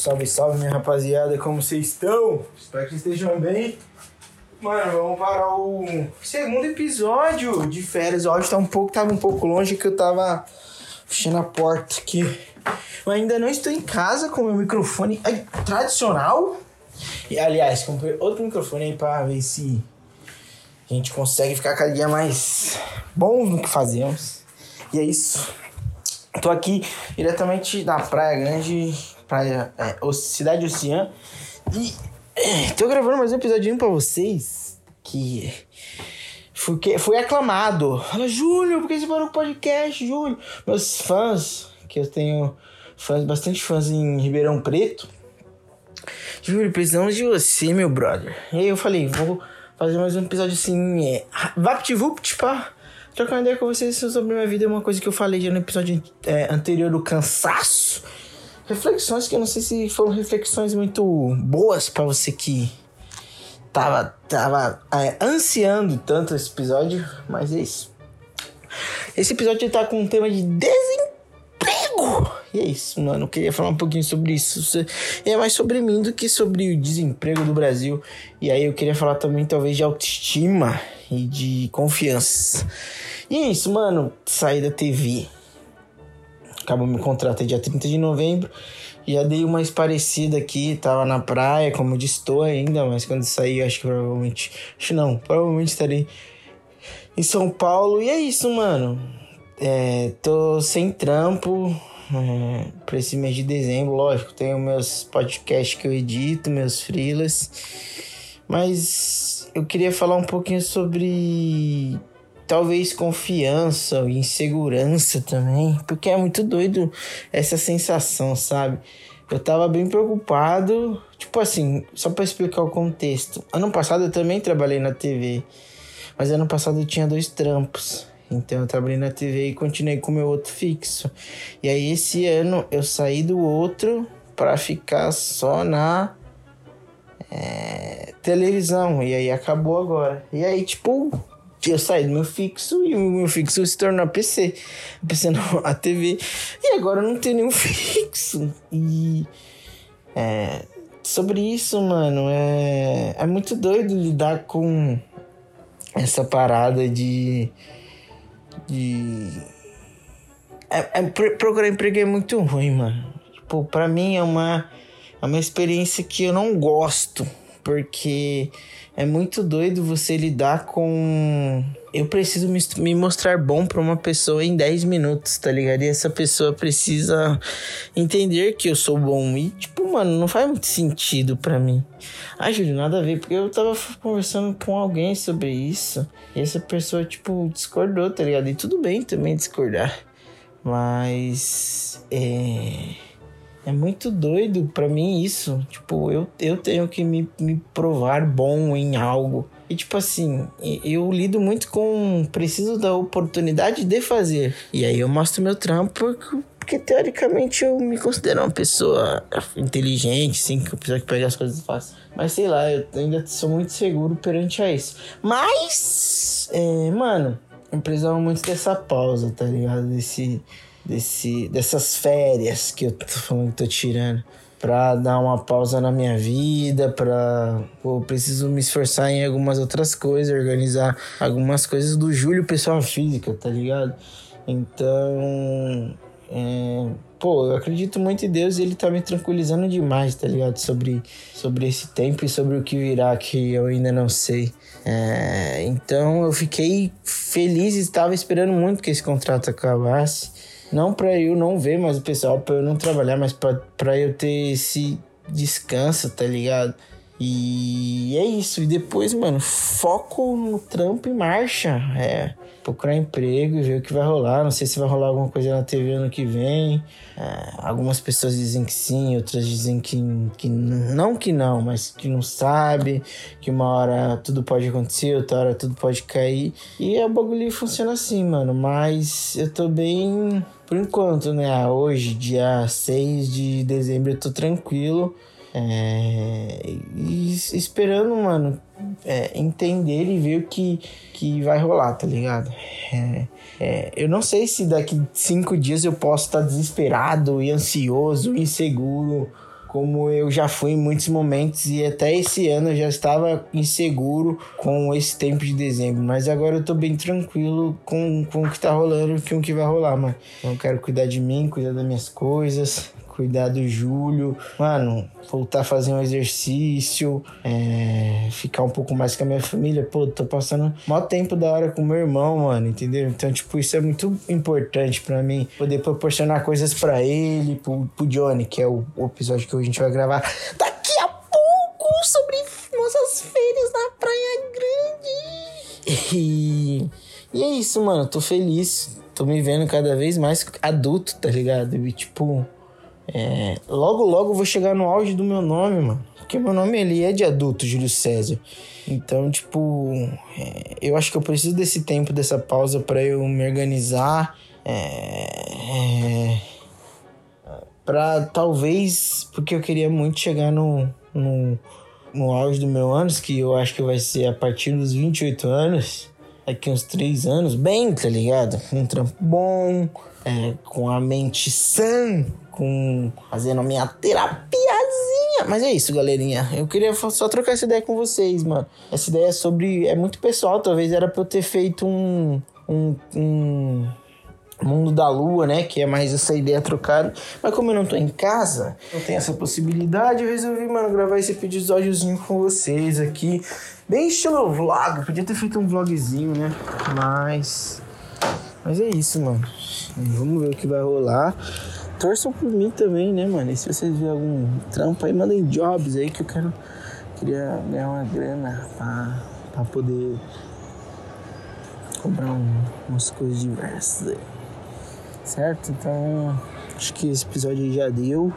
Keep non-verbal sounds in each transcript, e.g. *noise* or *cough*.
Salve, salve, minha rapaziada, como vocês estão? Espero que estejam bem. Mano, vamos para o segundo episódio de férias. Áudio tá um pouco, tava um pouco longe que eu tava fechando a porta aqui. Eu ainda não estou em casa com meu microfone ai, tradicional. E, aliás, comprei outro microfone aí pra ver se a gente consegue ficar cada dia mais bom no que fazemos. E é isso. Tô aqui diretamente da Praia Grande, Praia, é, Cidade Oceã. E é, tô gravando mais um episódio pra vocês que fui, que, aclamado. Fala, Júlio, por que você parou o podcast, Júlio? Meus fãs, que eu tenho fãs, bastante fãs em Ribeirão Preto. Júlio, precisamos de você, meu brother. E aí eu falei, vou fazer mais um episódio assim, é, VaptVupt, pá trocar uma ideia com vocês sobre minha vida é uma coisa que eu falei já no episódio é, anterior do cansaço. Reflexões que eu não sei se foram reflexões muito boas para você que tava, tava é, ansiando tanto esse episódio, mas é isso. Esse episódio tá com um tema de desemprego. E é isso, mano. Eu queria falar um pouquinho sobre isso. É mais sobre mim do que sobre o desemprego do Brasil. E aí eu queria falar também, talvez, de autoestima e de confiança. E é isso, mano. Saí da TV. Acabou meu contrato dia 30 de novembro. Já dei uma esparecida aqui, tava na praia, como eu estou ainda, mas quando sair, acho que provavelmente. Acho não, provavelmente estarei em São Paulo. E é isso, mano. É, tô sem trampo é, pra esse mês de dezembro, lógico. Tenho meus podcasts que eu edito, meus freelas. Mas eu queria falar um pouquinho sobre talvez confiança, insegurança também, porque é muito doido essa sensação, sabe? Eu tava bem preocupado, tipo assim, só para explicar o contexto. Ano passado eu também trabalhei na TV, mas ano passado eu tinha dois trampos. Então eu trabalhei na TV e continuei com meu outro fixo. E aí esse ano eu saí do outro para ficar só na é, televisão. E aí acabou agora. E aí, tipo, eu saí do meu fixo e o meu fixo se tornou PC. PC não, *laughs* a TV. E agora eu não tenho nenhum *laughs* fixo. E. É, sobre isso, mano, é, é muito doido lidar com essa parada de. de. É, é, procurar emprego é muito ruim, mano. Tipo, pra mim é uma, é uma experiência que eu não gosto. Porque é muito doido você lidar com. Eu preciso me mostrar bom pra uma pessoa em 10 minutos, tá ligado? E essa pessoa precisa entender que eu sou bom. E, tipo, mano, não faz muito sentido para mim. Ai, Júlio, nada a ver, porque eu tava conversando com alguém sobre isso. E essa pessoa, tipo, discordou, tá ligado? E tudo bem também discordar. Mas. É é muito doido para mim isso. Tipo, eu, eu tenho que me, me provar bom em algo. E tipo assim, eu lido muito com preciso da oportunidade de fazer. E aí eu mostro meu trampo porque, teoricamente eu me considero uma pessoa inteligente, sim, uma pessoa que pega as coisas fácil. Mas sei lá, eu ainda sou muito seguro perante a isso. Mas, é, mano, eu precisava muito dessa pausa, tá ligado? Desse desse, dessas férias que eu tô falando que tô tirando para dar uma pausa na minha vida, para pô, preciso me esforçar em algumas outras coisas, organizar algumas coisas do Júlio pessoal física, tá ligado? Então, é, pô, eu acredito muito em Deus e ele tá me tranquilizando demais, tá ligado? Sobre, sobre esse tempo e sobre o que virá que eu ainda não sei. É, então eu fiquei feliz estava esperando muito que esse contrato acabasse. Não pra eu não ver mais o pessoal, pra eu não trabalhar, mas pra eu ter esse descanso, tá ligado? E é isso. E depois, mano, foco no trampo e marcha. É procurar emprego e ver o que vai rolar. Não sei se vai rolar alguma coisa na TV ano que vem. É, algumas pessoas dizem que sim, outras dizem que, que não que não, mas que não sabe, que uma hora tudo pode acontecer, outra hora tudo pode cair. E a bagulho funciona assim, mano. Mas eu tô bem. Por enquanto, né? Hoje, dia 6 de dezembro, eu tô tranquilo. É, e esperando, mano, é, entender e ver o que, que vai rolar, tá ligado? É, é, eu não sei se daqui cinco dias eu posso estar desesperado e ansioso, inseguro como eu já fui em muitos momentos e até esse ano eu já estava inseguro com esse tempo de dezembro, mas agora eu tô bem tranquilo com, com o que tá rolando e com o que vai rolar, mano. Então eu quero cuidar de mim, cuidar das minhas coisas, cuidar do Júlio, mano, voltar a fazer um exercício, é, ficar um pouco mais com a minha família. Pô, tô passando maior tempo da hora com meu irmão, mano, entendeu? Então, tipo, isso é muito importante para mim, poder proporcionar coisas para ele, pro, pro Johnny, que é o, o episódio que a gente vai gravar daqui a pouco sobre nossas férias na Praia Grande. E, e é isso, mano, tô feliz. Tô me vendo cada vez mais adulto, tá ligado? E, tipo, é, logo, logo vou chegar no auge do meu nome, mano. Porque meu nome ele é de adulto, Júlio César. Então, tipo, é, eu acho que eu preciso desse tempo, dessa pausa para eu me organizar. É, é, para talvez, porque eu queria muito chegar no, no, no auge do meu anos, que eu acho que vai ser a partir dos 28 anos, daqui uns 3 anos, bem, tá ligado? Um trampo bom, é, com a mente sã, com fazendo a minha terapiazinha. Mas é isso, galerinha. Eu queria só trocar essa ideia com vocês, mano. Essa ideia é sobre. É muito pessoal, talvez era pra eu ter feito um. Um. um Mundo da Lua, né? Que é mais essa ideia trocada. Mas como eu não tô em casa, não tenho essa possibilidade, eu resolvi, mano, gravar esse episódiozinho com vocês aqui. Bem estilo vlog. Podia ter feito um vlogzinho, né? Mas. Mas é isso, mano. Vamos ver o que vai rolar torçam por mim também, né, mano? E se vocês verem algum trampo aí, mandem jobs aí que eu quero. Queria ganhar uma grana pra, pra poder comprar um, umas coisas diversas aí. Certo? Então, acho que esse episódio já deu.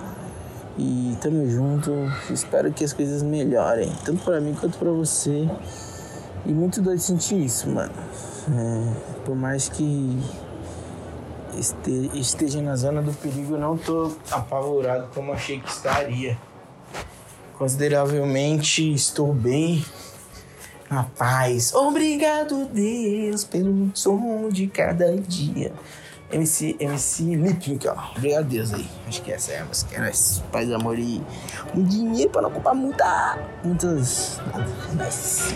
E tamo junto. Espero que as coisas melhorem, tanto para mim quanto para você. E muito doido sentir isso, mano. É, por mais que esteja na zona do perigo, não tô apavorado como achei que estaria. Consideravelmente estou bem na paz. Obrigado, Deus, pelo som de cada dia. MC, MC ó. Obrigado, Deus aí. Acho que essa é a música. Era paz, amor e um dinheiro pra não ocupar muita. muitas. Mas...